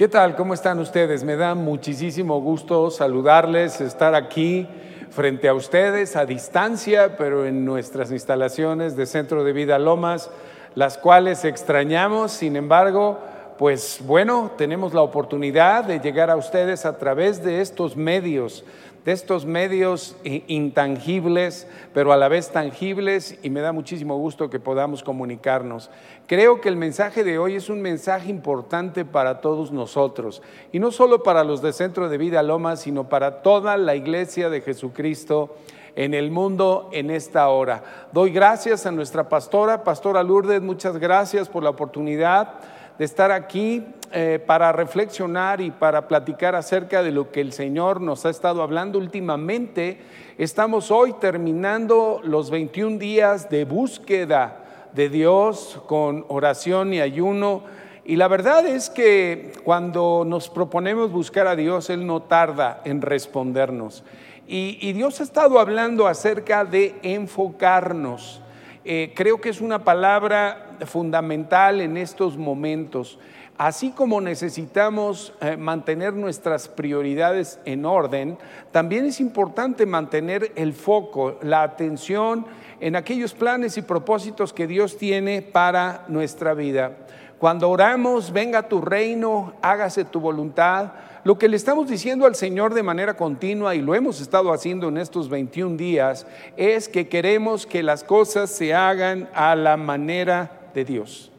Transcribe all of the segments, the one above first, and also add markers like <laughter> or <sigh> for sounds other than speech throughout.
¿Qué tal? ¿Cómo están ustedes? Me da muchísimo gusto saludarles, estar aquí frente a ustedes a distancia, pero en nuestras instalaciones de Centro de Vida Lomas, las cuales extrañamos, sin embargo, pues bueno, tenemos la oportunidad de llegar a ustedes a través de estos medios de estos medios intangibles, pero a la vez tangibles, y me da muchísimo gusto que podamos comunicarnos. Creo que el mensaje de hoy es un mensaje importante para todos nosotros, y no solo para los de Centro de Vida Loma, sino para toda la iglesia de Jesucristo en el mundo en esta hora. Doy gracias a nuestra pastora, Pastora Lourdes, muchas gracias por la oportunidad de estar aquí eh, para reflexionar y para platicar acerca de lo que el Señor nos ha estado hablando últimamente. Estamos hoy terminando los 21 días de búsqueda de Dios con oración y ayuno. Y la verdad es que cuando nos proponemos buscar a Dios, Él no tarda en respondernos. Y, Dios ha estado hablando acerca de enfocarnos. Eh, creo que es una palabra fundamental en estos momentos. Así como necesitamos eh, mantener nuestras prioridades en orden, también es importante mantener el foco, la atención en aquellos planes y propósitos que Dios tiene para nuestra vida. Cuando oramos, venga tu reino, hágase tu voluntad, lo que le estamos diciendo al Señor de manera continua, y lo hemos estado haciendo en estos 21 días, es que queremos que las cosas se hagan a la manera de Dios.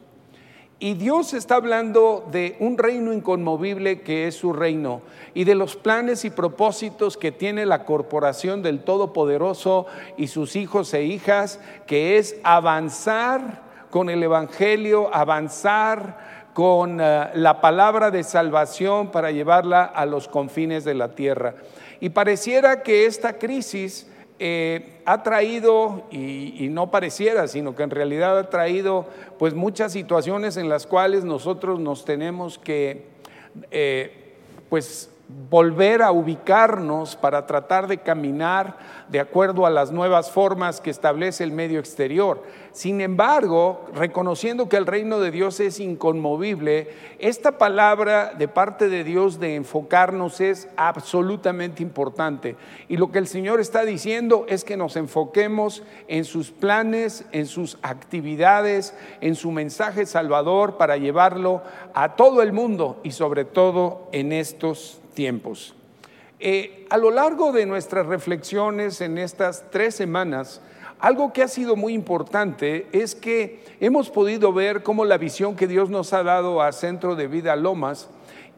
Y Dios está hablando de un reino inconmovible que es su reino y de los planes y propósitos que tiene la corporación del Todopoderoso y sus hijos e hijas, que es avanzar con el Evangelio, avanzar con eh, la palabra de salvación para llevarla a los confines de la tierra. Y pareciera que esta crisis eh, ha traído, y, no pareciera, sino que en realidad ha traído pues muchas situaciones en las cuales nosotros nos tenemos que eh, pues volver a ubicarnos para tratar de caminar de acuerdo a las nuevas formas que establece el medio exterior. Sin embargo, reconociendo que el reino de Dios es inconmovible, esta palabra de parte de Dios de enfocarnos es absolutamente importante. Y lo que el Señor está diciendo es que nos enfoquemos en sus planes, en sus actividades, en su mensaje salvador para llevarlo a todo el mundo y sobre todo en estos tiempos. Eh, a lo largo de nuestras reflexiones en estas tres semanas, algo que ha sido muy importante es que hemos podido ver cómo la visión que Dios nos ha dado a Centro de Vida Lomas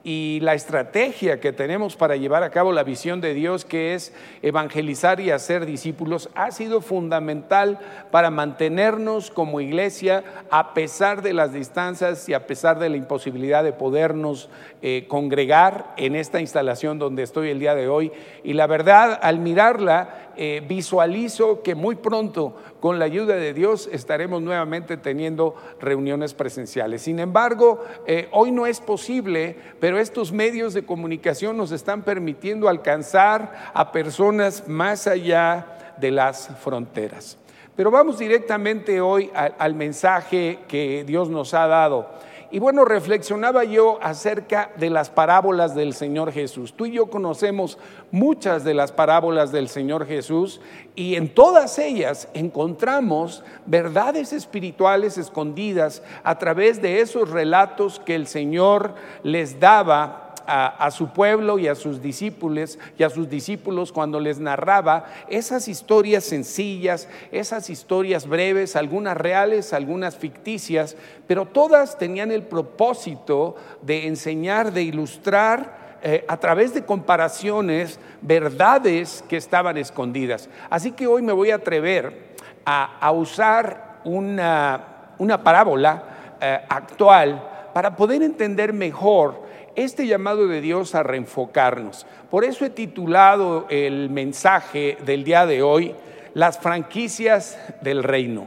y la estrategia que tenemos para llevar a cabo la visión de Dios, que es evangelizar y hacer discípulos, ha sido fundamental para mantenernos como iglesia a pesar de las distancias y a pesar de la imposibilidad de podernos eh, congregar en esta instalación donde estoy el día de hoy. Y la verdad, al mirarla, eh, visualizo que muy pronto, con la ayuda de Dios, estaremos nuevamente teniendo reuniones presenciales. Sin embargo, eh, hoy no es posible, pero estos medios de comunicación nos están permitiendo alcanzar a personas más allá de las fronteras. Pero vamos directamente hoy al mensaje que Dios nos ha dado. Y bueno, reflexionaba yo acerca de las parábolas del Señor Jesús. Tú y yo conocemos muchas de las parábolas del Señor Jesús y en todas ellas encontramos verdades espirituales escondidas a través de esos relatos que el Señor les daba a, su pueblo y a sus discípulos y a sus discípulos cuando les narraba esas historias sencillas, esas historias breves, algunas reales, algunas ficticias, pero todas tenían el propósito de enseñar, de ilustrar eh, a través de comparaciones verdades que estaban escondidas. Así que hoy me voy a atrever a, usar una, una parábola eh, actual para poder entender mejor este llamado de Dios a reenfocarnos. Por eso he titulado el mensaje del día de hoy, Las franquicias del reino.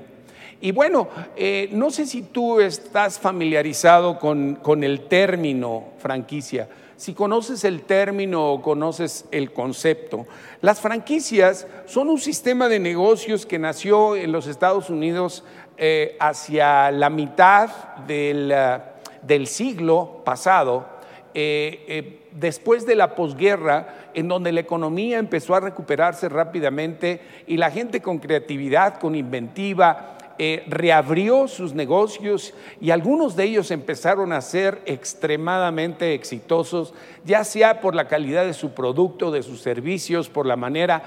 Y bueno, eh, no sé si tú estás familiarizado con, con el término franquicia, si conoces el término o conoces el concepto. Las franquicias son un sistema de negocios que nació en los Estados Unidos eh, hacia la mitad del, del siglo pasado eh, eh, después de la posguerra, en donde la economía empezó a recuperarse rápidamente y la gente con creatividad, con inventiva, eh, reabrió sus negocios y algunos de ellos empezaron a ser extremadamente exitosos, ya sea por la calidad de su producto, de sus servicios, por la manera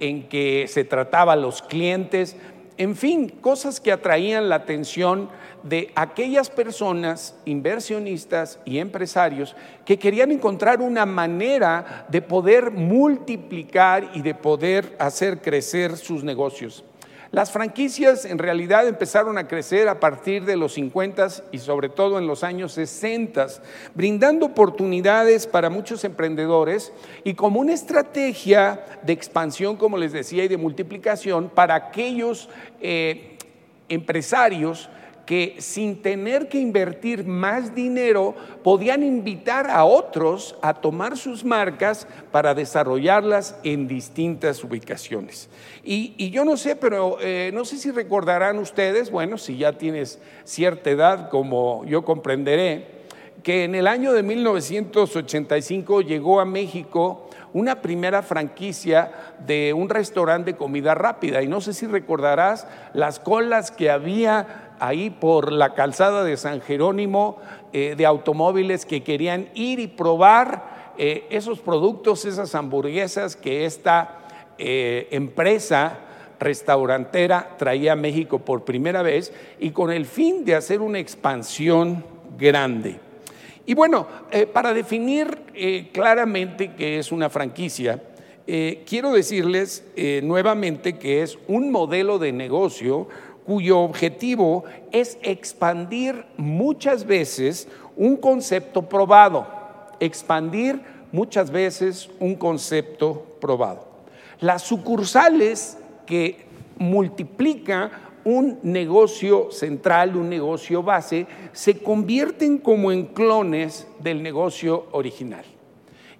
en que se trataba a los clientes, en fin, cosas que atraían la atención de aquellas personas, inversionistas y empresarios, que querían encontrar una manera de poder multiplicar y de poder hacer crecer sus negocios. Las franquicias en realidad empezaron a crecer a partir de los 50 y sobre todo en los años 60, brindando oportunidades para muchos emprendedores y como una estrategia de expansión, como les decía, y de multiplicación para aquellos eh, empresarios que sin tener que invertir más dinero podían invitar a otros a tomar sus marcas para desarrollarlas en distintas ubicaciones. Y, yo no sé, pero eh, no sé si recordarán ustedes, bueno, si ya tienes cierta edad, como yo comprenderé, que en el año de 1985 llegó a México una primera franquicia de un restaurante de comida rápida. Y no sé si recordarás las colas que había ahí por la calzada de San Jerónimo eh, de automóviles que querían ir y probar eh, esos productos, esas hamburguesas que esta eh, empresa restaurantera traía a México por primera vez y con el fin de hacer una expansión grande. Y bueno, para definir claramente qué es una franquicia, quiero decirles nuevamente que es un modelo de negocio cuyo objetivo es expandir muchas veces un concepto probado, expandir muchas veces un concepto probado. Las sucursales que multiplica un negocio central, un negocio base, se convierten como en clones del negocio original.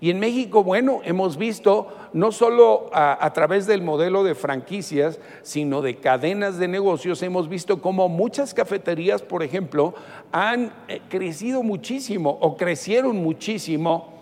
Y en México, bueno, hemos visto no solo a, través del modelo de franquicias, sino de cadenas de negocios, hemos visto cómo muchas cafeterías, por ejemplo, han eh, crecido muchísimo o crecieron muchísimo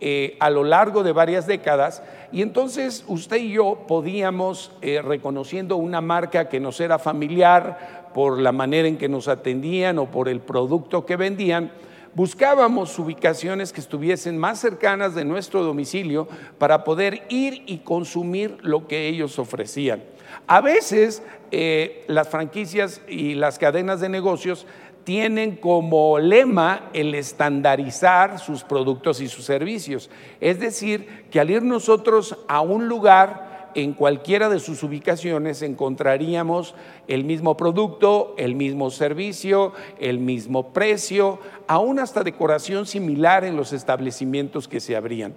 eh, a lo largo de varias décadas. Y entonces usted y yo podíamos, eh, reconociendo una marca que nos era familiar por la manera en que nos atendían o por el producto que vendían, buscábamos ubicaciones que estuviesen más cercanas de nuestro domicilio para poder ir y consumir lo que ellos ofrecían. A veces eh, las franquicias y las cadenas de negocios tienen como lema el estandarizar sus productos y sus servicios. Es decir, que al ir nosotros a un lugar, en cualquiera de sus ubicaciones encontraríamos el mismo producto, el mismo servicio, el mismo precio, aún hasta decoración similar en los establecimientos que se abrían.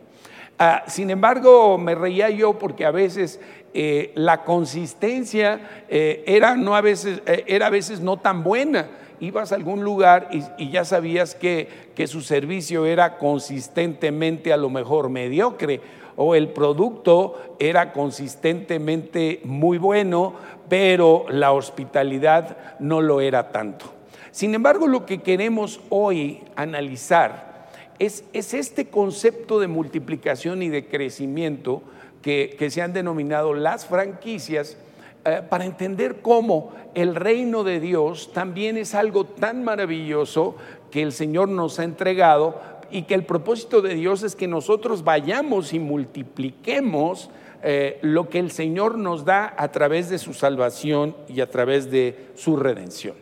Ah, sin embargo, me reía yo porque a veces eh, la consistencia eh, era, no a veces, eh, era a veces no tan buena. Ibas a algún lugar y, y ya sabías que, que su servicio era consistentemente a lo mejor mediocre o el producto era consistentemente muy bueno, pero la hospitalidad no lo era tanto. Sin embargo, lo que queremos hoy analizar es, este concepto de multiplicación y de crecimiento que, se han denominado las franquicias, eh, para entender cómo el reino de Dios también es algo tan maravilloso que el Señor nos ha entregado y que el propósito de Dios es que nosotros vayamos y multipliquemos eh, lo que el Señor nos da a través de su salvación y a través de su redención.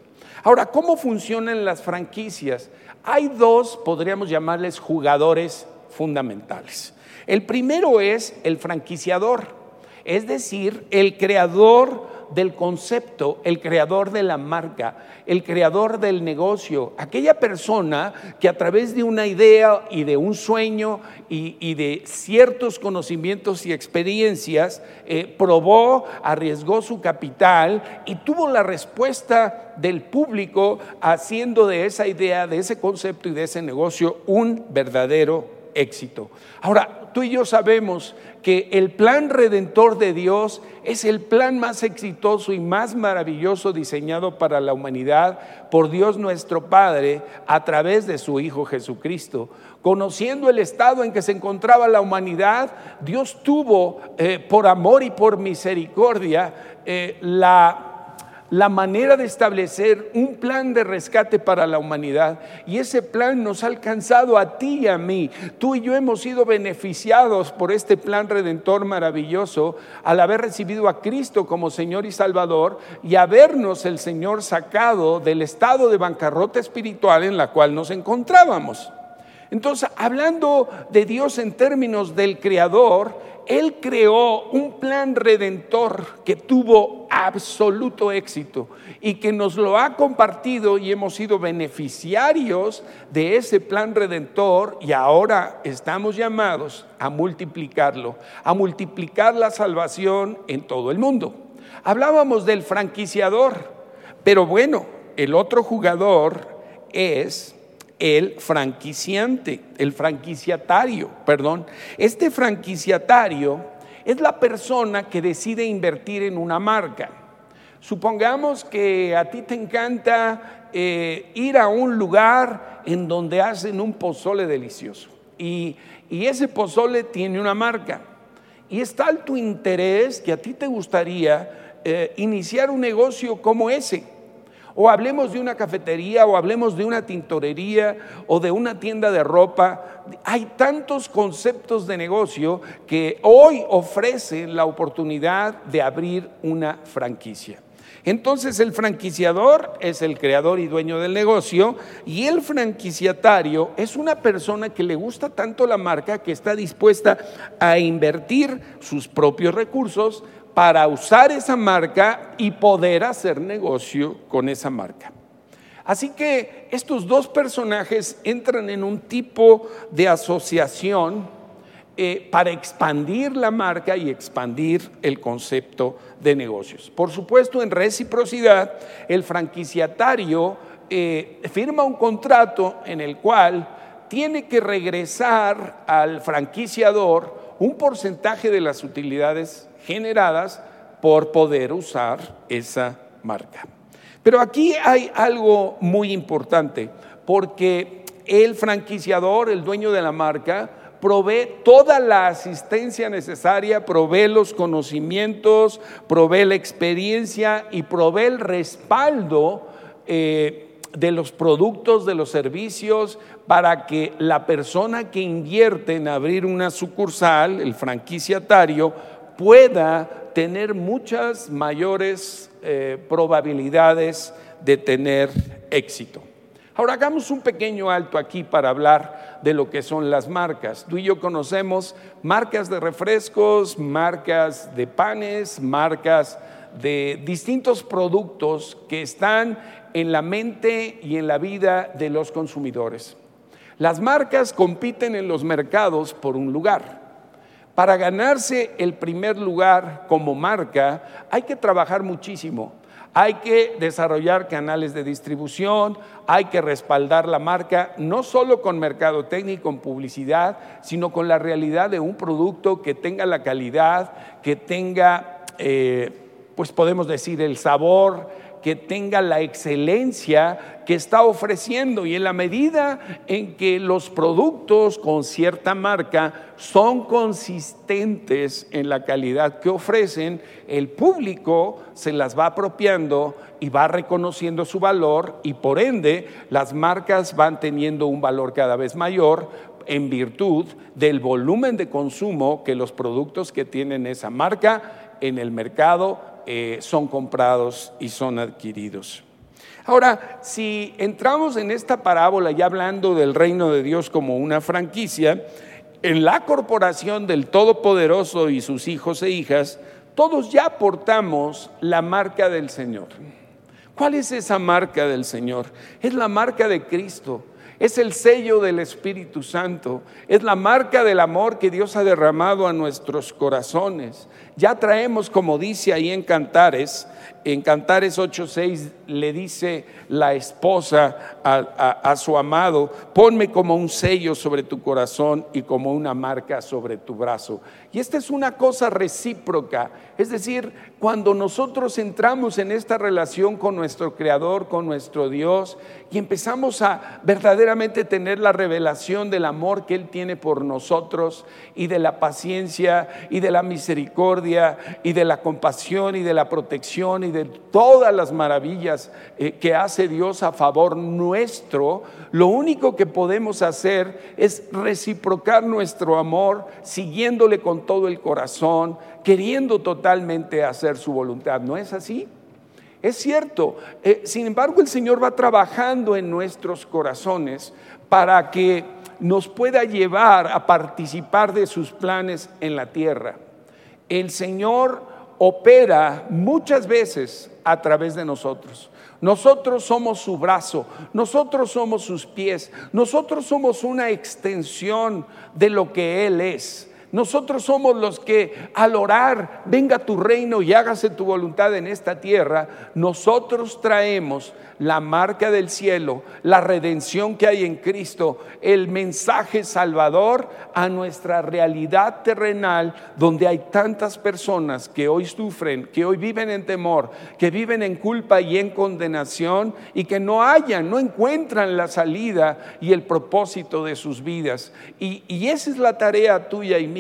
Ahora, ¿cómo funcionan las franquicias? Hay dos, podríamos llamarles jugadores fundamentales. El primero es el franquiciador, es decir, el creador del concepto, el creador de la marca, el creador del negocio, aquella persona que a través de una idea y de un sueño y, de ciertos conocimientos y experiencias eh, probó, arriesgó su capital y tuvo la respuesta del público haciendo de esa idea, de ese concepto y de ese negocio un verdadero éxito. Ahora, tú y yo sabemos que el plan redentor de Dios es el plan más exitoso y más maravilloso diseñado para la humanidad por Dios nuestro Padre a través de su Hijo Jesucristo. Conociendo el estado en que se encontraba la humanidad, Dios tuvo, eh, por amor y por misericordia, eh, la la manera de establecer un plan de rescate para la humanidad. Y ese plan nos ha alcanzado a ti y a mí. Tú y yo hemos sido beneficiados por este plan redentor maravilloso al haber recibido a Cristo como Señor y Salvador y habernos el Señor sacado del estado de bancarrota espiritual en la cual nos encontrábamos. Entonces, hablando de Dios en términos del Creador, él creó un plan redentor que tuvo absoluto éxito y que nos lo ha compartido y hemos sido beneficiarios de ese plan redentor y ahora estamos llamados a multiplicarlo, a multiplicar la salvación en todo el mundo. Hablábamos del franquiciador, pero bueno, el otro jugador es el franquiciante, el franquiciatario, perdón. Este franquiciatario es la persona que decide invertir en una marca. Supongamos que a ti te encanta eh, ir a un lugar en donde hacen un pozole delicioso y, ese pozole tiene una marca. Y es tal tu interés que a ti te gustaría eh, iniciar un negocio como ese o hablemos de una cafetería, o hablemos de una tintorería, o de una tienda de ropa. Hay tantos conceptos de negocio que hoy ofrecen la oportunidad de abrir una franquicia. Entonces el franquiciador es el creador y dueño del negocio y el franquiciatario es una persona que le gusta tanto la marca que está dispuesta a invertir sus propios recursos para usar esa marca y poder hacer negocio con esa marca. Así que estos dos personajes entran en un tipo de asociación eh, para expandir la marca y expandir el concepto de negocios. Por supuesto, en reciprocidad, el franquiciatario eh, firma un contrato en el cual tiene que regresar al franquiciador un porcentaje de las utilidades generadas por poder usar esa marca. Pero aquí hay algo muy importante, porque el franquiciador, el dueño de la marca, provee toda la asistencia necesaria, provee los conocimientos, provee la experiencia y provee el respaldo eh, de los productos, de los servicios, para que la persona que invierte en abrir una sucursal, el franquiciatario, pueda tener muchas mayores eh, probabilidades de tener éxito. Ahora hagamos un pequeño alto aquí para hablar de lo que son las marcas. Tú y yo conocemos marcas de refrescos, marcas de panes, marcas de distintos productos que están en la mente y en la vida de los consumidores. Las marcas compiten en los mercados por un lugar. Para ganarse el primer lugar como marca hay que trabajar muchísimo. Hay que desarrollar canales de distribución, hay que respaldar la marca, no solo con mercadotecnia y con publicidad, sino con la realidad de un producto que tenga la calidad, que tenga, eh, pues podemos decir, el sabor, que tenga la excelencia que está ofreciendo. Y en la medida en que los productos con cierta marca son consistentes en la calidad que ofrecen, el público se las va apropiando y va reconociendo su valor y por ende las marcas van teniendo un valor cada vez mayor en virtud del volumen de consumo que los productos que tienen esa marca en el mercado eh, son comprados y son adquiridos. Ahora, si entramos en esta parábola ya hablando del reino de Dios como una franquicia, en la corporación del Todopoderoso y sus hijos e hijas, todos ya portamos la marca del Señor. ¿Cuál es esa marca del Señor? Es la marca de Cristo es el sello del Espíritu Santo, es la marca del amor que Dios ha derramado a nuestros corazones. Ya traemos, como dice ahí en Cantares, en Cantares 8:6 le dice la esposa a, su amado, ponme como un sello sobre tu corazón y como una marca sobre tu brazo. Y esta es una cosa recíproca, es decir, cuando nosotros entramos en esta relación con nuestro Creador, con nuestro Dios, y empezamos a verdaderamente tener la revelación del amor que Él tiene por nosotros y de la paciencia y de la misericordia y de la compasión y de la protección y de todas las maravillas eh, que hace Dios a favor nuestro, lo único que podemos hacer es reciprocar nuestro amor siguiéndole con todo el corazón, queriendo totalmente hacer su voluntad. ¿No es así? Es cierto, eh, sin embargo el Señor va trabajando en nuestros corazones para que nos pueda llevar a participar de sus planes en la tierra. El Señor opera muchas veces a través de nosotros. Nosotros somos su brazo, nosotros somos sus pies, nosotros somos una extensión de lo que Él es. Nosotros somos los que al orar, venga tu reino y hágase tu voluntad en esta tierra, nosotros traemos la marca del cielo, la redención que hay en Cristo, el mensaje salvador a nuestra realidad terrenal, donde hay tantas personas que hoy sufren, que hoy viven en temor, que viven en culpa y en condenación y que no hallan, no encuentran la salida y el propósito de sus vidas. Y, y esa es la tarea tuya y mía,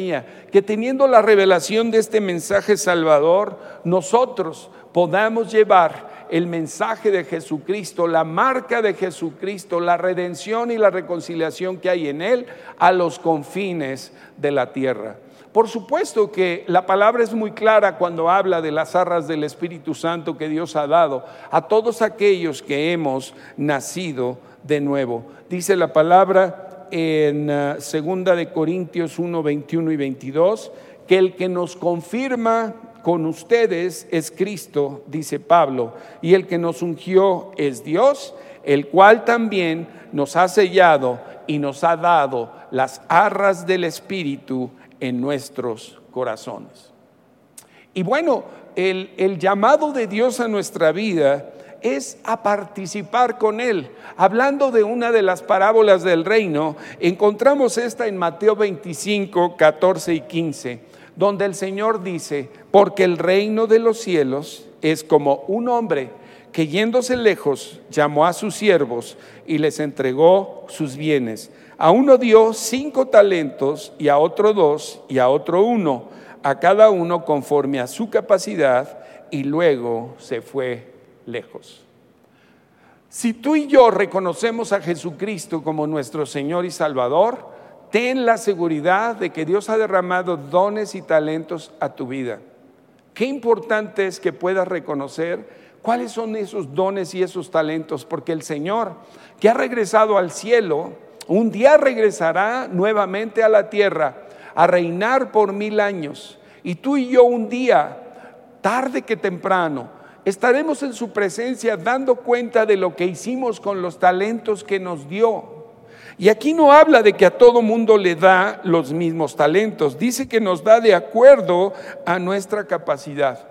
que teniendo la revelación de este mensaje salvador, nosotros podamos llevar el mensaje de Jesucristo, la marca de Jesucristo, la redención y la reconciliación que hay en Él a los confines de la tierra. Por supuesto que la palabra es muy clara cuando habla de las arras del Espíritu Santo que Dios ha dado a todos aquellos que hemos nacido de nuevo. Dice la palabra en ah, segunda de Corintios 1, 21 y 22 que el que nos confirma con ustedes es Cristo, dice Pablo, y el que nos ungió es Dios, el cual también nos ha sellado y nos ha dado las arras del Espíritu en nuestros corazones. Y bueno, el, el llamado de Dios a nuestra vida es a participar con Él. Hablando de una de las parábolas del reino, encontramos esta en Mateo 25, 14 y 15 donde el Señor dice, porque el reino de los cielos es como un hombre que yéndose lejos llamó a sus siervos y les entregó sus bienes. A uno dio cinco talentos y a otro dos y a otro uno, a cada uno conforme a su capacidad y luego se fue lejos. Si tú y yo reconocemos a Jesucristo como nuestro Señor y Salvador, ten la seguridad de que Dios ha derramado dones y talentos a tu vida. Qué importante es que puedas reconocer cuáles son esos dones y esos talentos, porque el Señor, que ha regresado al cielo, un día regresará nuevamente a la tierra a reinar por mil años. Y tú y yo un día, tarde que temprano, estaremos en su presencia dando cuenta de lo que hicimos con los talentos que nos dio. Y aquí no habla de que a todo mundo le da los mismos talentos, dice que nos da de acuerdo a nuestra capacidad.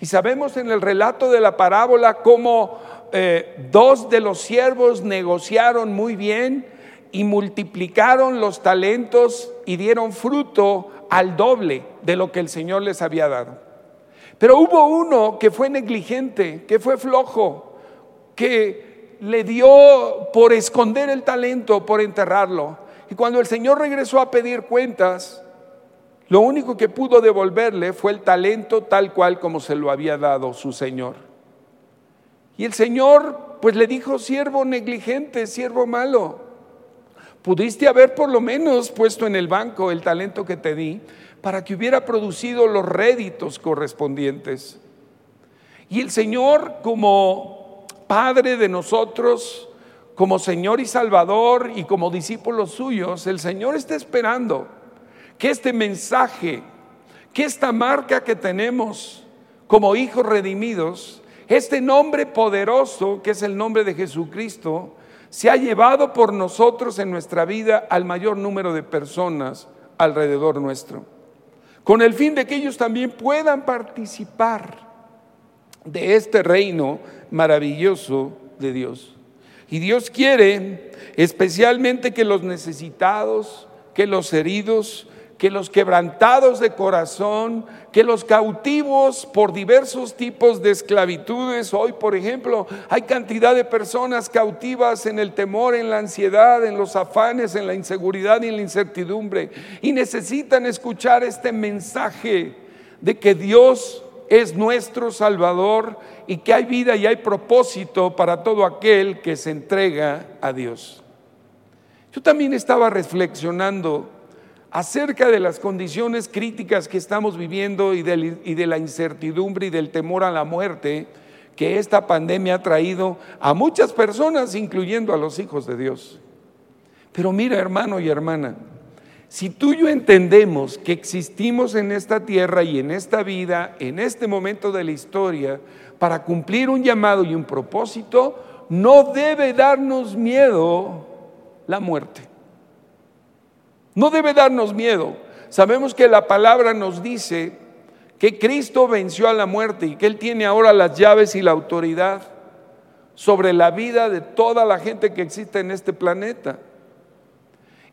Y sabemos en el relato de la parábola cómo eh, dos de los siervos negociaron muy bien y multiplicaron los talentos y dieron fruto al doble de lo que el Señor les había dado. Pero hubo uno que fue negligente, que fue flojo, que le dio por esconder el talento, por enterrarlo. Y cuando el Señor regresó a pedir cuentas, lo único que pudo devolverle fue el talento tal cual como se lo había dado su Señor. Y el Señor pues le dijo, siervo negligente, siervo malo, pudiste haber por lo menos puesto en el banco el talento que te di para que hubiera producido los réditos correspondientes. Y el Señor como Padre de nosotros, como Señor y Salvador y como discípulos suyos, el Señor está esperando que este mensaje, que esta marca que tenemos como hijos redimidos, este nombre poderoso que es el nombre de Jesucristo, se ha llevado por nosotros en nuestra vida al mayor número de personas alrededor nuestro, con el fin de que ellos también puedan participar de este reino maravilloso de Dios. Y Dios quiere especialmente que los necesitados, que los heridos, que los quebrantados de corazón, que los cautivos por diversos tipos de esclavitudes, hoy por ejemplo hay cantidad de personas cautivas en el temor, en la ansiedad, en los afanes, en la inseguridad y en la incertidumbre, y necesitan escuchar este mensaje de que Dios es nuestro Salvador y que hay vida y hay propósito para todo aquel que se entrega a Dios. Yo también estaba reflexionando acerca de las condiciones críticas que estamos viviendo y de, la incertidumbre y del temor a la muerte que esta pandemia ha traído a muchas personas, incluyendo a los hijos de Dios. Pero mira, hermano y hermana, si tú y yo entendemos que existimos en esta tierra y en esta vida, en este momento de la historia, para cumplir un llamado y un propósito, no debe darnos miedo la muerte. No debe darnos miedo. Sabemos que la palabra nos dice que Cristo venció a la muerte y que Él tiene ahora las llaves y la autoridad sobre la vida de toda la gente que existe en este planeta.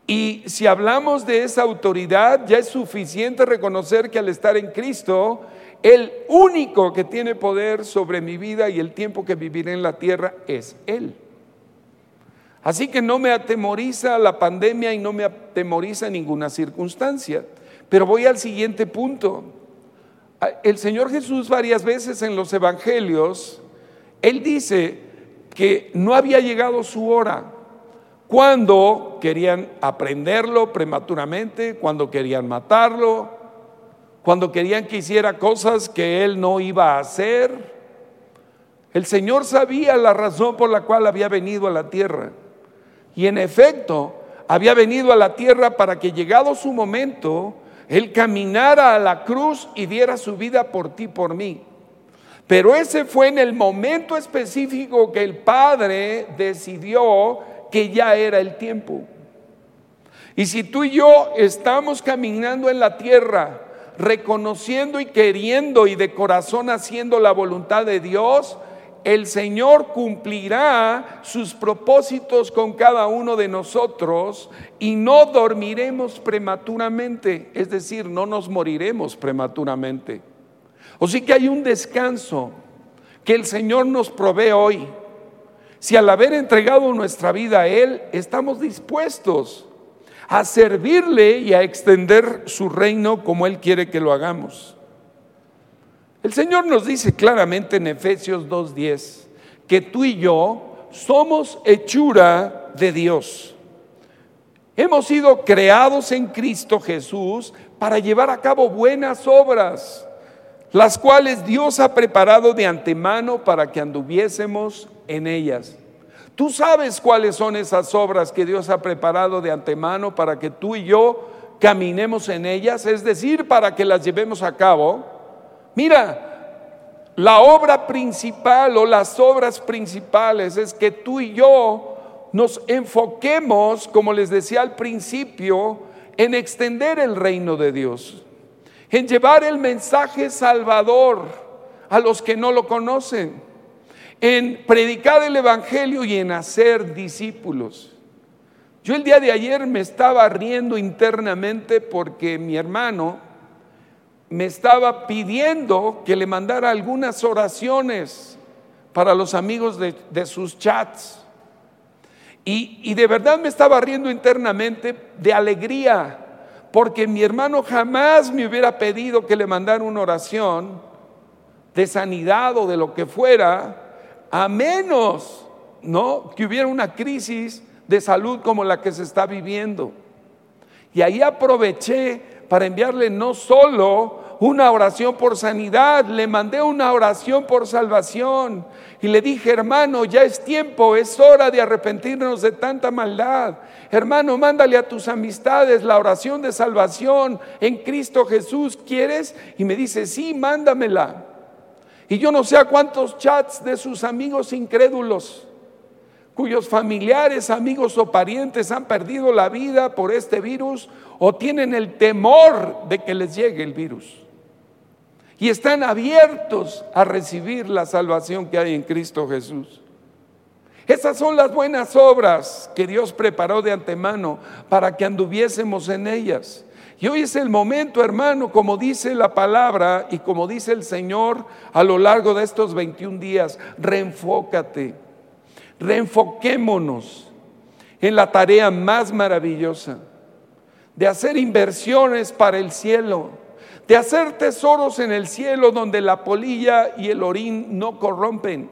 Y si hablamos de esa autoridad, ya es suficiente reconocer que al estar en Cristo, el único que tiene poder sobre mi vida y el tiempo que viviré en la tierra es Él. Así que no me atemoriza la pandemia y no me atemoriza ninguna circunstancia. Pero voy al siguiente punto. El Señor Jesús varias veces en los evangelios, Él dice que no había llegado su hora. Cuando querían aprenderlo prematuramente, cuando querían matarlo, cuando querían que hiciera cosas que Él no iba a hacer. El Señor sabía la razón por la cual había venido a la tierra. Y en efecto, había venido a la tierra para que llegado su momento, Él caminara a la cruz y diera su vida por ti, por mí. Pero ese fue en el momento específico que el Padre decidió que ya era el tiempo. Y si tú y yo estamos caminando en la tierra, reconociendo y queriendo y de corazón haciendo la voluntad de Dios, el Señor cumplirá sus propósitos con cada uno de nosotros y no dormiremos prematuramente, es decir, no nos moriremos prematuramente. O sí que hay un descanso que el Señor nos provee hoy. Si al haber entregado nuestra vida a Él, estamos dispuestos a servirle y a extender su reino como Él quiere que lo hagamos. El Señor nos dice claramente en Efesios 2.10 que tú y yo somos hechura de Dios. Hemos sido creados en Cristo Jesús para llevar a cabo buenas obras, las cuales Dios ha preparado de antemano para que anduviésemos en ellas. Tú sabes cuáles son esas obras que Dios ha preparado de antemano para que tú y yo caminemos en ellas, es decir, para que las llevemos a cabo. Mira, la obra principal o las obras principales es que tú y yo nos enfoquemos, como les decía al principio, en extender el reino de Dios, en llevar el mensaje salvador a los que no lo conocen, en predicar el Evangelio y en hacer discípulos. Yo el día de ayer me estaba riendo internamente porque mi hermano, me estaba pidiendo que le mandara algunas oraciones para los amigos de, sus chats. Y, y de verdad me estaba riendo internamente de alegría, porque mi hermano jamás me hubiera pedido que le mandara una oración de sanidad o de lo que fuera, a menos, ¿no? Que hubiera una crisis de salud como la que se está viviendo. Y ahí aproveché para enviarle no solo una oración por sanidad, le mandé una oración por salvación y le dije, hermano, ya es tiempo, es hora de arrepentirnos de tanta maldad. Hermano, mándale a tus amistades la oración de salvación en Cristo Jesús, ¿quieres? Y me dice, sí, mándamela. Y yo no sé a cuántos chats de sus amigos incrédulos cuyos familiares, amigos o parientes han perdido la vida por este virus o tienen el temor de que les llegue el virus. y están abiertos a recibir la salvación que hay en Cristo Jesús. Esas son las buenas obras que Dios preparó de antemano para que anduviésemos en ellas. Y hoy es el momento, hermano, como dice la palabra y como dice el Señor a lo largo de estos 21 días, reenfócate, reenfoquémonos en la tarea más maravillosa de hacer inversiones para el cielo, de hacer tesoros en el cielo donde la polilla y el orín no corrompen.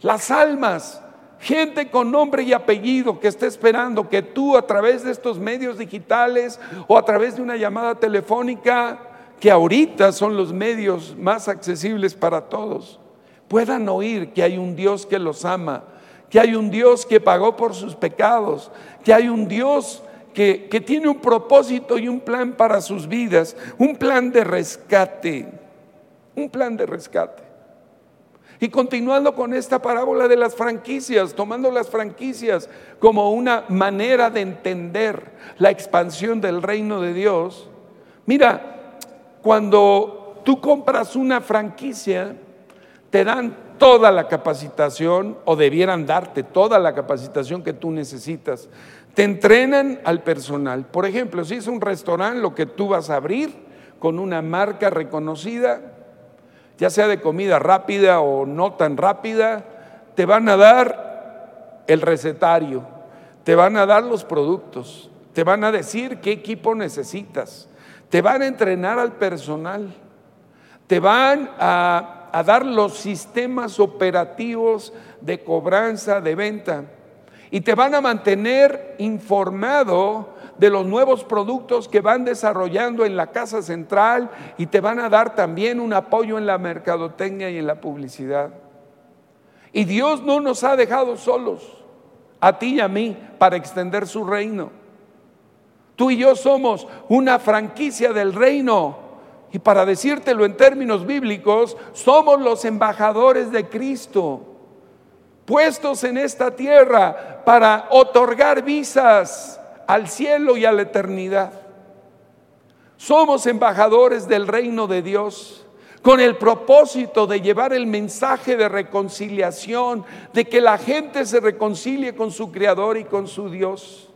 Las almas Gente con nombre y apellido que está esperando que tú a través de estos medios digitales o a través de una llamada telefónica, que ahorita son los medios más accesibles para todos, puedan oír que hay un Dios que los ama, que hay un Dios que pagó por sus pecados, que hay un Dios que, tiene un propósito y un plan para sus vidas, un plan de rescate, un plan de rescate. Y continuando con esta parábola de las franquicias, tomando las franquicias como una manera de entender la expansión del reino de Dios, mira, cuando tú compras una franquicia, te dan toda la capacitación o debieran darte toda la capacitación que tú necesitas. Te entrenan al personal. Por ejemplo, si es un restaurante lo que tú vas a abrir con una marca reconocida, ya sea de comida rápida o no tan rápida, te van a dar el recetario, te van a dar los productos, te van a decir qué equipo necesitas, te van a entrenar al personal, te van a, dar los sistemas operativos de cobranza, de venta, y te van a mantener informado de los nuevos productos que van desarrollando en la casa central y te van a dar también un apoyo en la mercadotecnia y en la publicidad. Y Dios no nos ha dejado solos, a ti y a mí, para extender su reino. Tú y yo somos una franquicia del reino. Y para decírtelo en términos bíblicos, somos los embajadores de Cristo, puestos en esta tierra para otorgar visas al cielo y a la eternidad. Somos embajadores del reino de Dios con el propósito de llevar el mensaje de reconciliación, de que la gente se reconcilie con su Creador y con su Dios.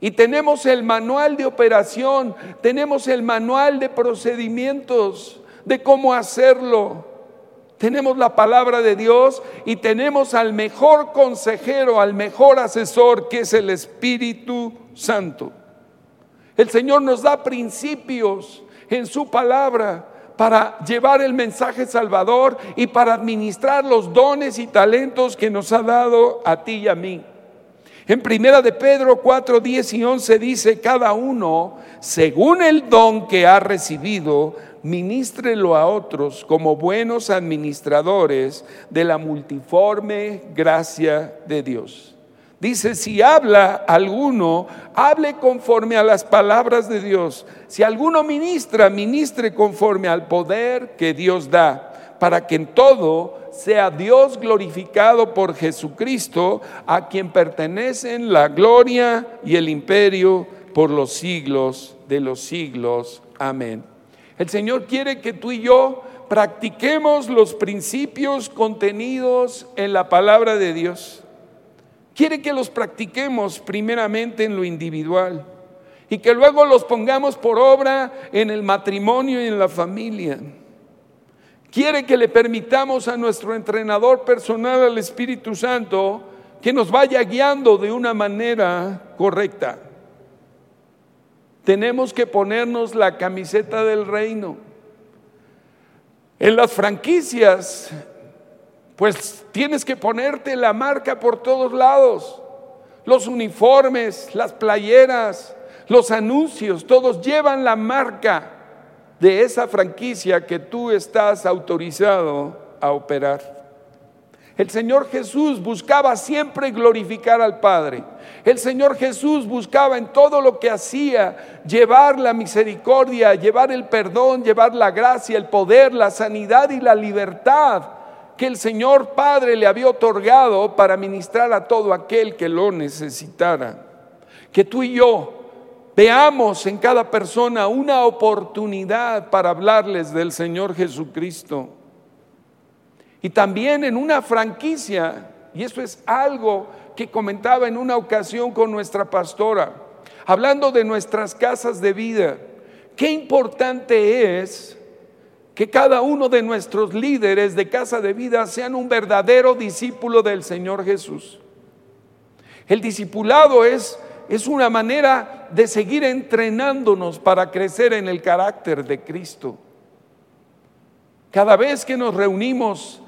Y tenemos el manual de operación, tenemos el manual de procedimientos, de cómo hacerlo. Tenemos la palabra de Dios y tenemos al mejor consejero, al mejor asesor, que es el Espíritu Santo. El Señor nos da principios en su palabra para llevar el mensaje salvador y para administrar los dones y talentos que nos ha dado a ti y a mí. En primera de Pedro 4, 10 y 11 dice, cada uno, según el don que ha recibido, ministrelo a otros como buenos administradores de la multiforme gracia de Dios. Dice, si habla alguno, hable conforme a las palabras de Dios. Si alguno ministra, ministre conforme al poder que Dios da, para que en todo sea Dios glorificado por Jesucristo, a quien pertenecen la gloria y el imperio por los siglos de los siglos. Amén. El Señor quiere que tú y yo practiquemos los principios contenidos en la palabra de Dios. Quiere que los practiquemos primeramente en lo individual y que luego los pongamos por obra en el matrimonio y en la familia. Quiere que le permitamos a nuestro entrenador personal, al Espíritu Santo, que nos vaya guiando de una manera correcta tenemos que ponernos la camiseta del reino. En las franquicias, pues tienes que ponerte la marca por todos lados. Los uniformes, las playeras, los anuncios, todos llevan la marca de esa franquicia que tú estás autorizado a operar. El Señor Jesús buscaba siempre glorificar al Padre. El Señor Jesús buscaba en todo lo que hacía llevar la misericordia, llevar el perdón, llevar la gracia, el poder, la sanidad y la libertad que el Señor Padre le había otorgado para ministrar a todo aquel que lo necesitara. Que tú y yo veamos en cada persona una oportunidad para hablarles del Señor Jesucristo. Y también en una franquicia, y eso es algo que comentaba en una ocasión con nuestra pastora, hablando de nuestras casas de vida, qué importante es que cada uno de nuestros líderes de casa de vida sean un verdadero discípulo del Señor Jesús. El discipulado es, es una manera de seguir entrenándonos para crecer en el carácter de Cristo. Cada vez que nos reunimos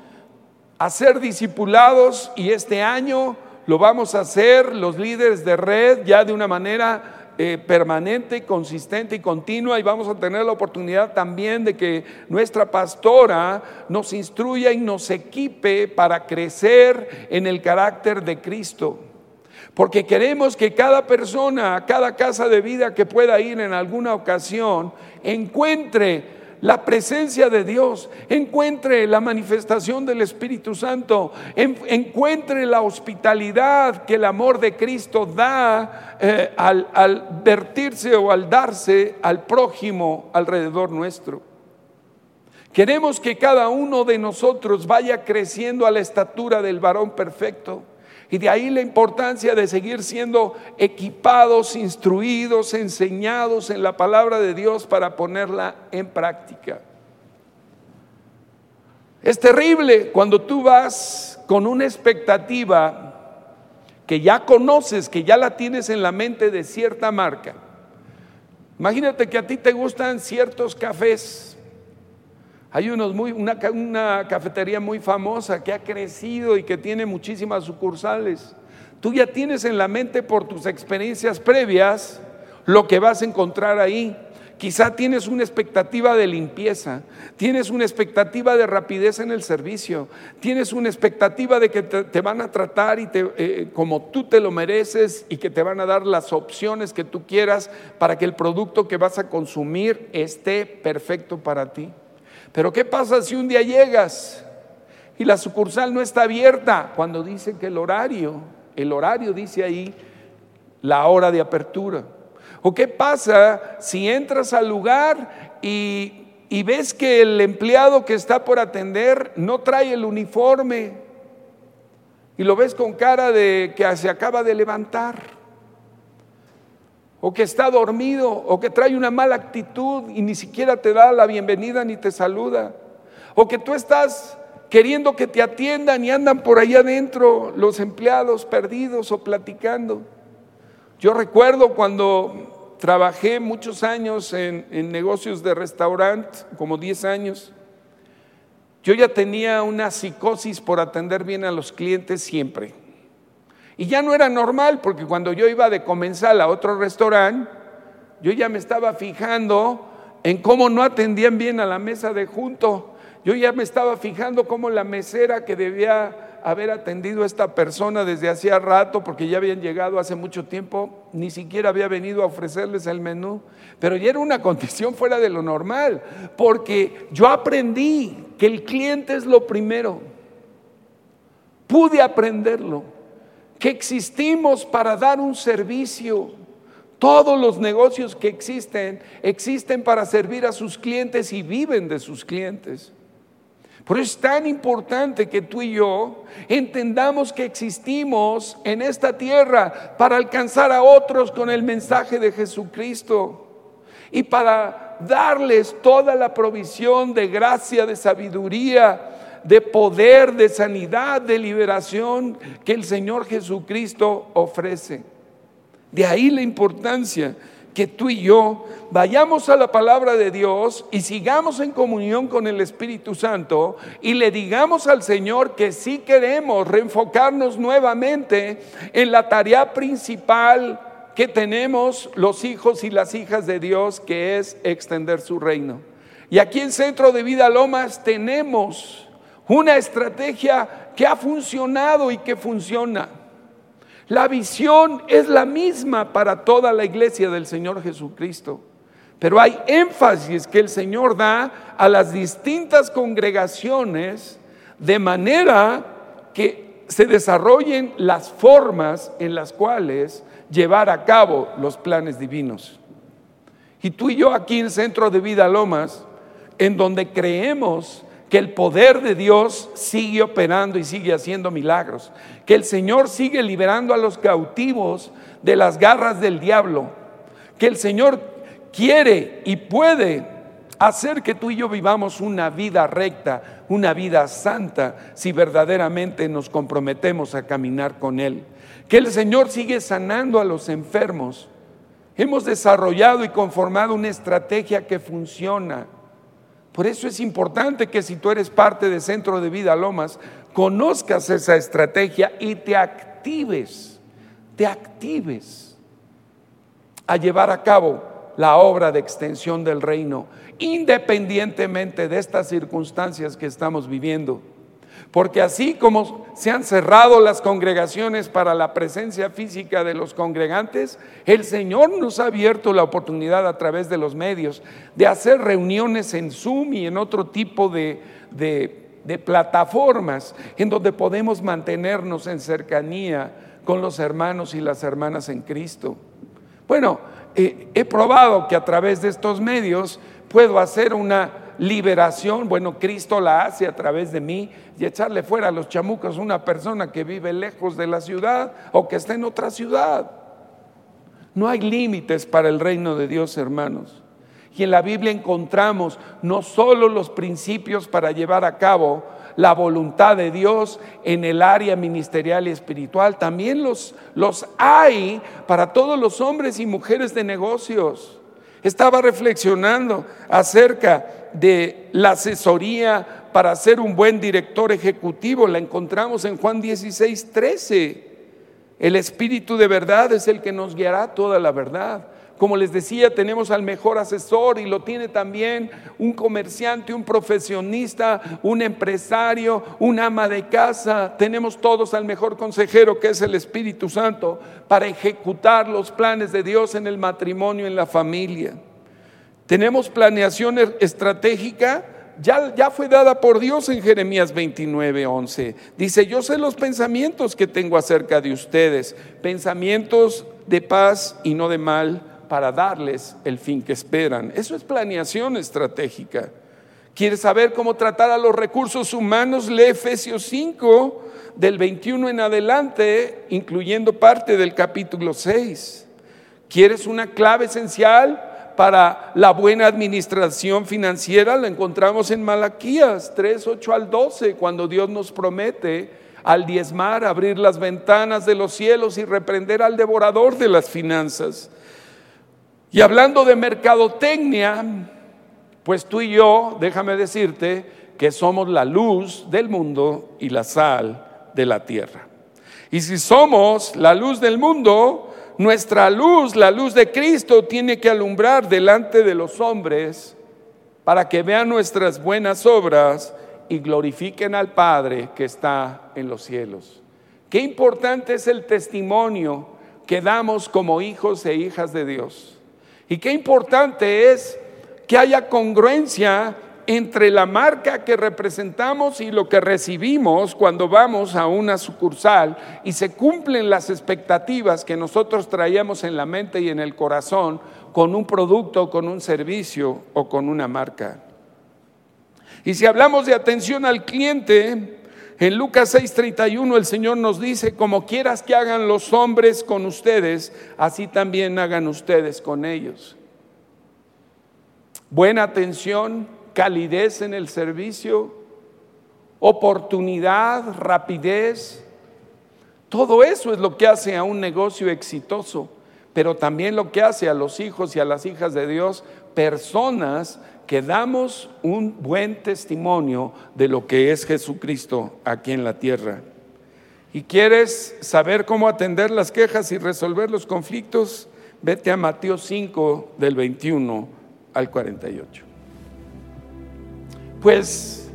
a ser discipulados y este año lo vamos a hacer los líderes de red ya de una manera eh, permanente, consistente y continua y vamos a tener la oportunidad también de que nuestra pastora nos instruya y nos equipe para crecer en el carácter de Cristo. Porque queremos que cada persona, cada casa de vida que pueda ir en alguna ocasión, encuentre la presencia de Dios, encuentre la manifestación del Espíritu Santo, encuentre la hospitalidad que el amor de Cristo da eh, al, al vertirse o al darse al prójimo alrededor nuestro. Queremos que cada uno de nosotros vaya creciendo a la estatura del varón perfecto. Y de ahí la importancia de seguir siendo equipados, instruidos, enseñados en la palabra de Dios para ponerla en práctica. Es terrible cuando tú vas con una expectativa que ya conoces, que ya la tienes en la mente de cierta marca. Imagínate que a ti te gustan ciertos cafés hay unos muy, una, una cafetería muy famosa que ha crecido y que tiene muchísimas sucursales. Tú ya tienes en la mente por tus experiencias previas lo que vas a encontrar ahí. Quizá tienes una expectativa de limpieza, tienes una expectativa de rapidez en el servicio, tienes una expectativa de que te, van a tratar y eh, como tú te lo mereces y que te van a dar las opciones que tú quieras para que el producto que vas a consumir esté perfecto para ti. Pero ¿qué pasa si un día llegas y la sucursal no está abierta? Cuando dice que el horario, el horario dice ahí la hora de apertura. ¿O qué pasa si entras al lugar y, y ves que el empleado que está por atender no trae el uniforme y lo ves con cara de que se acaba de levantar? O que está dormido, o que trae una mala actitud y ni siquiera te da la bienvenida ni te saluda, o que tú estás queriendo que te atiendan y andan por ahí adentro los empleados perdidos o platicando. Yo recuerdo cuando trabajé muchos años en, en negocios de restaurante, como 10 años, yo ya tenía una psicosis por atender bien a los clientes siempre. Y ya no era normal, porque cuando yo iba de comensal a otro restaurante, yo ya me estaba fijando en cómo no atendían bien a la mesa de junto. Yo ya me estaba fijando cómo la mesera que debía haber atendido a esta persona desde hacía rato, porque ya habían llegado hace mucho tiempo, ni siquiera había venido a ofrecerles el menú. Pero ya era una <laughs> condición fuera de lo normal, porque yo aprendí que el cliente es lo primero. Pude aprenderlo que existimos para dar un servicio. Todos los negocios que existen existen para servir a sus clientes y viven de sus clientes. Por eso es tan importante que tú y yo entendamos que existimos en esta tierra para alcanzar a otros con el mensaje de Jesucristo y para darles toda la provisión de gracia, de sabiduría, de poder, de sanidad, de liberación que el Señor Jesucristo ofrece. De ahí la importancia que tú y yo vayamos a la palabra de Dios y sigamos en comunión con el Espíritu Santo y le digamos al Señor que sí queremos reenfocarnos nuevamente en la tarea principal que tenemos los hijos y las hijas de Dios, que es extender su reino. Y aquí en Centro de Vida Lomas tenemos una estrategia que ha funcionado y que funciona. La visión es la misma para toda la iglesia del Señor Jesucristo, pero hay énfasis que el Señor da a las distintas congregaciones de manera que se desarrollen las formas en las cuales llevar a cabo los planes divinos. Y tú y yo aquí en Centro de Vida Lomas, en donde creemos que el poder de Dios sigue operando y sigue haciendo milagros, que el Señor sigue liberando a los cautivos de las garras del diablo, que el Señor quiere y puede hacer que tú y yo vivamos una vida recta, una vida santa, si verdaderamente nos comprometemos a caminar con Él. Que el Señor sigue sanando a los enfermos, Hemos desarrollado y conformado una estrategia que funciona. Por eso es importante que si tú eres parte de Centro de Vida Lomas, conozcas esa estrategia y te actives, te actives a llevar a cabo la obra de extensión del reino, independientemente de estas circunstancias que estamos viviendo. Porque así como se han cerrado las congregaciones para la presencia física de los congregantes, el Señor nos ha abierto la oportunidad a través de los medios de hacer reuniones en Zoom y en otro tipo de, plataformas en donde podemos mantenernos en cercanía con los hermanos y las hermanas en Cristo. Bueno, eh, he probado que a través de estos medios puedo hacer una liberación, bueno, Cristo la hace a través de mí y echarle fuera a los chamucos una persona que vive lejos de la ciudad o que está en otra ciudad. No hay límites para el reino de Dios, hermanos. Y en la Biblia encontramos no solo los principios para llevar a cabo la voluntad de Dios en el área ministerial y espiritual, también los, los hay para todos los hombres y mujeres de negocios. Estaba reflexionando acerca de la asesoría para ser un buen director ejecutivo. La encontramos en Juan 16, 13. El Espíritu de verdad es el que nos guiará toda la verdad. Como les decía, tenemos al mejor asesor y lo tiene también un comerciante, un profesionista, un empresario, un ama de casa. Tenemos todos al mejor consejero que es el Espíritu Santo para ejecutar los planes de Dios en el matrimonio, en la familia. Tenemos planeación estratégica, ya, fue dada por Dios en Jeremías 29, 11. Dice, yo sé los pensamientos que tengo acerca de ustedes, pensamientos de paz y no de mal, para darles el fin que esperan. Eso es planeación estratégica. ¿Quieres saber cómo tratar a los recursos humanos? Lee Efesios 5, del 21 en adelante, incluyendo parte del capítulo 6. ¿Quieres una clave esencial para la buena administración financiera? La encontramos en Malaquías 3, 8 al 12, cuando Dios nos promete al diezmar, abrir las ventanas de los cielos y reprender al devorador de las finanzas. Y hablando de mercadotecnia, pues tú y yo, déjame decirte que somos la luz del mundo y la sal de la tierra. Y si somos la luz del mundo, nuestra luz, la luz de Cristo, tiene que alumbrar delante de los hombres para que vean nuestras buenas obras y glorifiquen al Padre que está en los cielos. Qué importante es el testimonio que damos como hijos e hijas de Dios. Y qué importante es que haya congruencia entre la marca que representamos y lo que recibimos cuando vamos a una sucursal y se cumplen las expectativas que nosotros traíamos en la mente y en el corazón con un producto, con un servicio o con una marca. Y si hablamos de atención al cliente, en Lucas 6:31 el Señor nos dice, como quieras que hagan los hombres con ustedes, así también hagan ustedes con ellos. Buena atención, calidez en el servicio, oportunidad, rapidez. Todo eso es lo que hace a un negocio exitoso, pero también lo que hace a los hijos y a las hijas de Dios personas que damos un buen testimonio de lo que es Jesucristo aquí en la tierra. ¿Y quieres saber cómo atender las quejas y resolver los conflictos? Vete a Mateo 5 del 21 al 48. Pues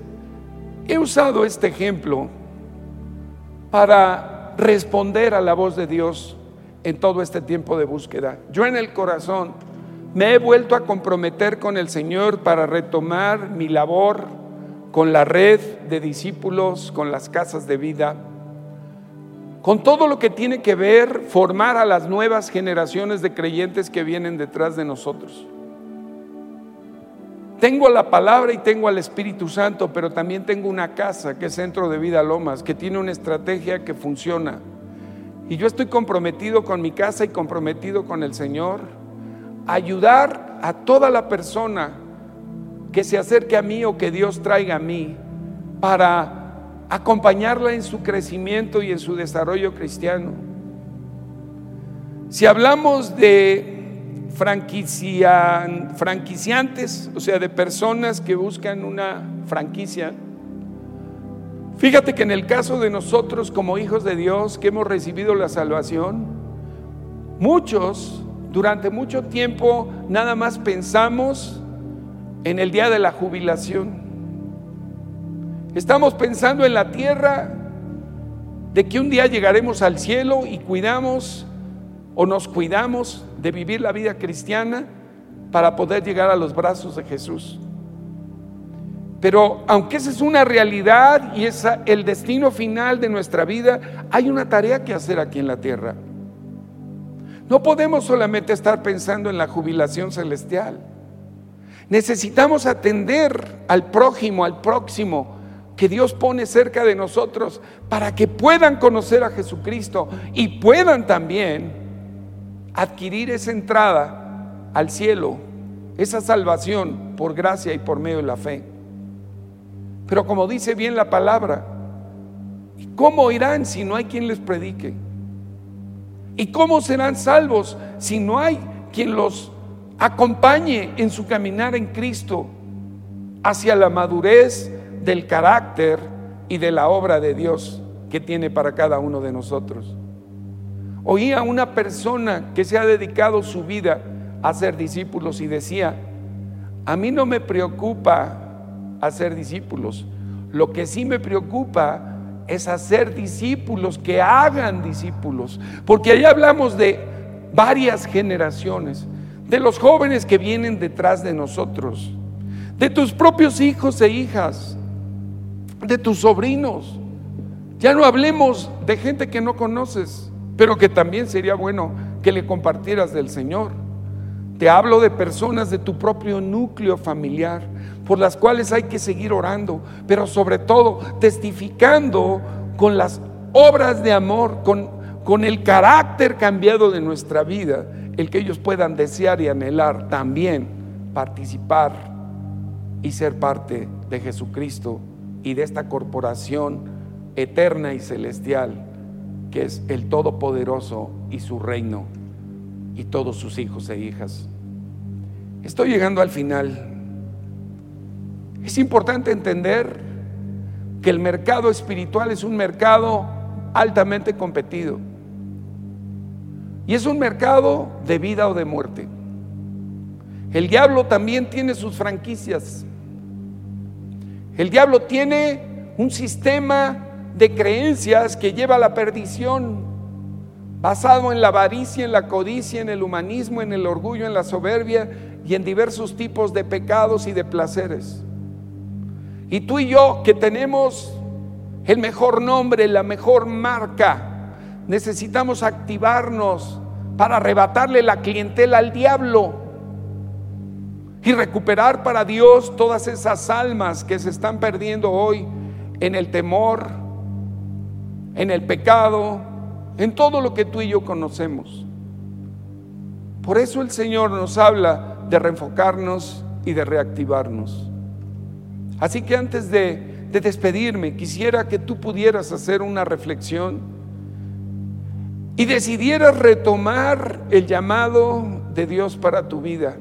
he usado este ejemplo para responder a la voz de Dios en todo este tiempo de búsqueda. Yo en el corazón me he vuelto a comprometer con el Señor para retomar mi labor con la red de discípulos, con las casas de vida, con todo lo que tiene que ver formar a las nuevas generaciones de creyentes que vienen detrás de nosotros. Tengo la palabra y tengo al Espíritu Santo, pero también tengo una casa que es Centro de Vida Lomas, que tiene una estrategia que funciona. Y yo estoy comprometido con mi casa y comprometido con el Señor ayudar a toda la persona que se acerque a mí o que Dios traiga a mí para acompañarla en su crecimiento y en su desarrollo cristiano. Si hablamos de franquiciantes, o sea, de personas que buscan una franquicia, fíjate que en el caso de nosotros como hijos de Dios que hemos recibido la salvación, muchos durante mucho tiempo nada más pensamos en el día de la jubilación. Estamos pensando en la tierra de que un día llegaremos al cielo y cuidamos o nos cuidamos de vivir la vida cristiana para poder llegar a los brazos de Jesús. Pero aunque esa es una realidad y es el destino final de nuestra vida, hay una tarea que hacer aquí en la tierra. No podemos solamente estar pensando en la jubilación celestial. Necesitamos atender al prójimo, al próximo, que Dios pone cerca de nosotros para que puedan conocer a Jesucristo y puedan también adquirir esa entrada al cielo, esa salvación por gracia y por medio de la fe. Pero como dice bien la palabra, ¿cómo irán si no hay quien les predique? ¿Y cómo serán salvos si no hay quien los acompañe en su caminar en Cristo hacia la madurez del carácter y de la obra de Dios que tiene para cada uno de nosotros. Oí a una persona que se ha dedicado su vida a ser discípulos y decía, a mí no me preocupa hacer discípulos, lo que sí me preocupa es hacer discípulos que hagan discípulos, porque ahí hablamos de varias generaciones, de los jóvenes que vienen detrás de nosotros, de tus propios hijos e hijas, de tus sobrinos. Ya no hablemos de gente que no conoces, pero que también sería bueno que le compartieras del Señor. Te hablo de personas de tu propio núcleo familiar, por las cuales hay que seguir orando, pero sobre todo testificando con las obras de amor, con, con el carácter cambiado de nuestra vida, el que ellos puedan desear y anhelar también participar y ser parte de Jesucristo y de esta corporación eterna y celestial que es el Todopoderoso y su reino y todos sus hijos e hijas. Estoy llegando al final. Es importante entender que el mercado espiritual es un mercado altamente competido. Y es un mercado de vida o de muerte. El diablo también tiene sus franquicias. El diablo tiene un sistema de creencias que lleva a la perdición, basado en la avaricia, en la codicia, en el humanismo, en el orgullo, en la soberbia y en diversos tipos de pecados y de placeres. Y tú y yo que tenemos el mejor nombre, la mejor marca, necesitamos activarnos para arrebatarle la clientela al diablo y recuperar para Dios todas esas almas que se están perdiendo hoy en el temor, en el pecado, en todo lo que tú y yo conocemos. Por eso el Señor nos habla de reenfocarnos y de reactivarnos. Así que antes de, de despedirme, quisiera que tú pudieras hacer una reflexión y decidieras retomar el llamado de Dios para tu vida.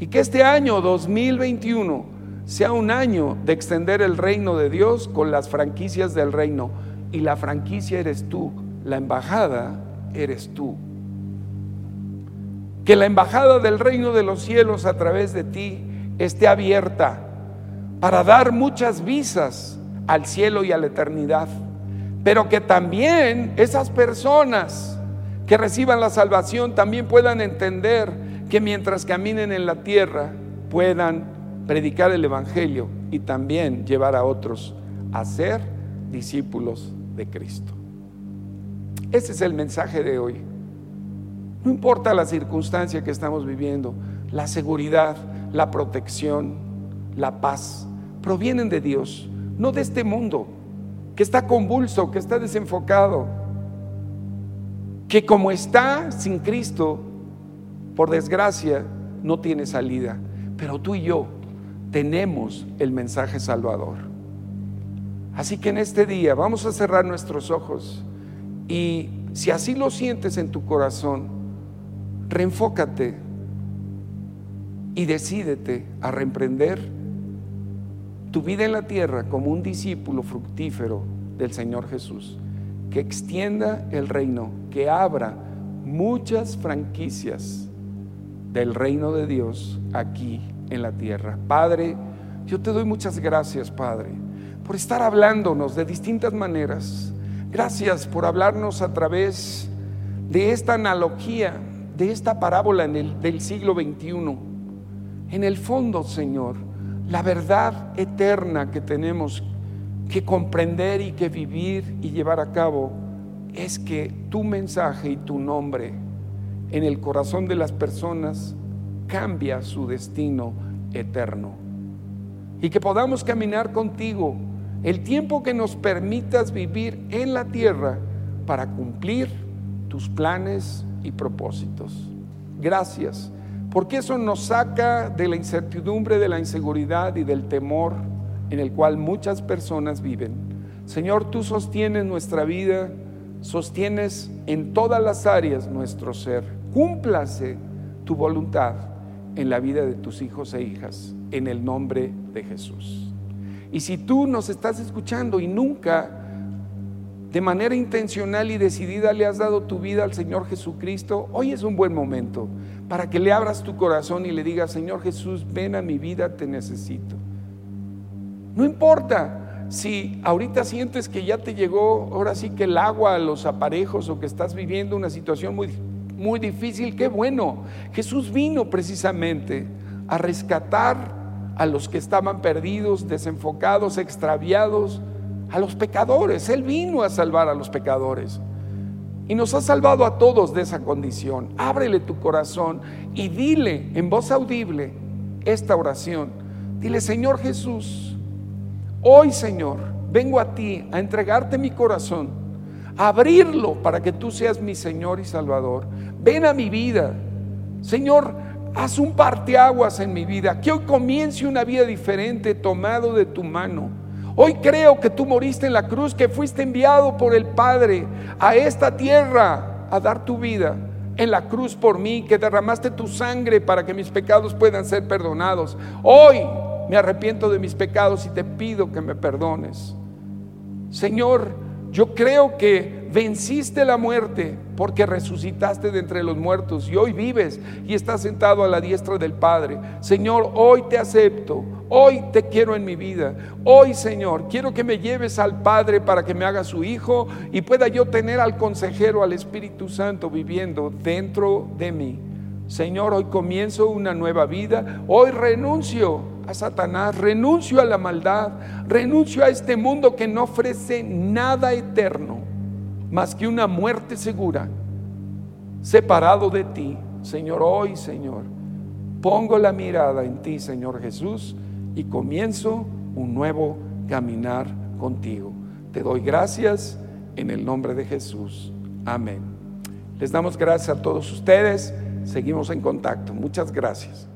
Y que este año 2021 sea un año de extender el reino de Dios con las franquicias del reino. Y la franquicia eres tú, la embajada eres tú. Que la embajada del reino de los cielos a través de ti esté abierta para dar muchas visas al cielo y a la eternidad. Pero que también esas personas que reciban la salvación también puedan entender que mientras caminen en la tierra puedan predicar el Evangelio y también llevar a otros a ser discípulos de Cristo. Ese es el mensaje de hoy. No importa la circunstancia que estamos viviendo, la seguridad, la protección, la paz, provienen de Dios, no de este mundo, que está convulso, que está desenfocado, que como está sin Cristo, por desgracia, no tiene salida. Pero tú y yo tenemos el mensaje salvador. Así que en este día vamos a cerrar nuestros ojos y si así lo sientes en tu corazón, reenfócate y decídete a reemprender tu vida en la tierra como un discípulo fructífero del Señor Jesús, que extienda el reino, que abra muchas franquicias del reino de Dios aquí en la tierra. Padre, yo te doy muchas gracias, Padre, por estar hablándonos de distintas maneras. Gracias por hablarnos a través de esta analogía, de esta parábola en el, del siglo XXI. En el fondo, Señor, la verdad eterna que tenemos que comprender y que vivir y llevar a cabo es que tu mensaje y tu nombre en el corazón de las personas cambia su destino eterno. Y que podamos caminar contigo el tiempo que nos permitas vivir en la tierra para cumplir tus planes y propósitos. Gracias porque eso nos saca de la incertidumbre, de la inseguridad y del temor en el cual muchas personas viven. Señor, tú sostienes nuestra vida, sostienes en todas las áreas nuestro ser. Cúmplase tu voluntad en la vida de tus hijos e hijas, en el nombre de Jesús. Y si tú nos estás escuchando y nunca de manera intencional y decidida le has dado tu vida al Señor Jesucristo, hoy es un buen momento para que le abras tu corazón y le digas, Señor Jesús, ven a mi vida, te necesito. No importa si ahorita sientes que ya te llegó, ahora sí que el agua a los aparejos o que estás viviendo una situación muy, muy difícil, qué bueno. Jesús vino precisamente a rescatar a los que estaban perdidos, desenfocados, extraviados, a los pecadores. Él vino a salvar a los pecadores. Y nos ha salvado a todos de esa condición. Ábrele tu corazón y dile en voz audible esta oración. Dile, Señor Jesús, hoy Señor, vengo a ti a entregarte mi corazón, a abrirlo para que tú seas mi Señor y Salvador. Ven a mi vida. Señor, haz un parteaguas en mi vida, que hoy comience una vida diferente tomado de tu mano. Hoy creo que tú moriste en la cruz, que fuiste enviado por el Padre a esta tierra a dar tu vida en la cruz por mí, que derramaste tu sangre para que mis pecados puedan ser perdonados. Hoy me arrepiento de mis pecados y te pido que me perdones. Señor, yo creo que venciste la muerte porque resucitaste de entre los muertos y hoy vives y estás sentado a la diestra del Padre. Señor, hoy te acepto, hoy te quiero en mi vida. Hoy, Señor, quiero que me lleves al Padre para que me haga su Hijo y pueda yo tener al consejero, al Espíritu Santo viviendo dentro de mí. Señor, hoy comienzo una nueva vida, hoy renuncio a Satanás, renuncio a la maldad, renuncio a este mundo que no ofrece nada eterno más que una muerte segura, separado de ti. Señor, hoy, Señor, pongo la mirada en ti, Señor Jesús, y comienzo un nuevo caminar contigo. Te doy gracias en el nombre de Jesús. Amén. Les damos gracias a todos ustedes. Seguimos en contacto. Muchas gracias.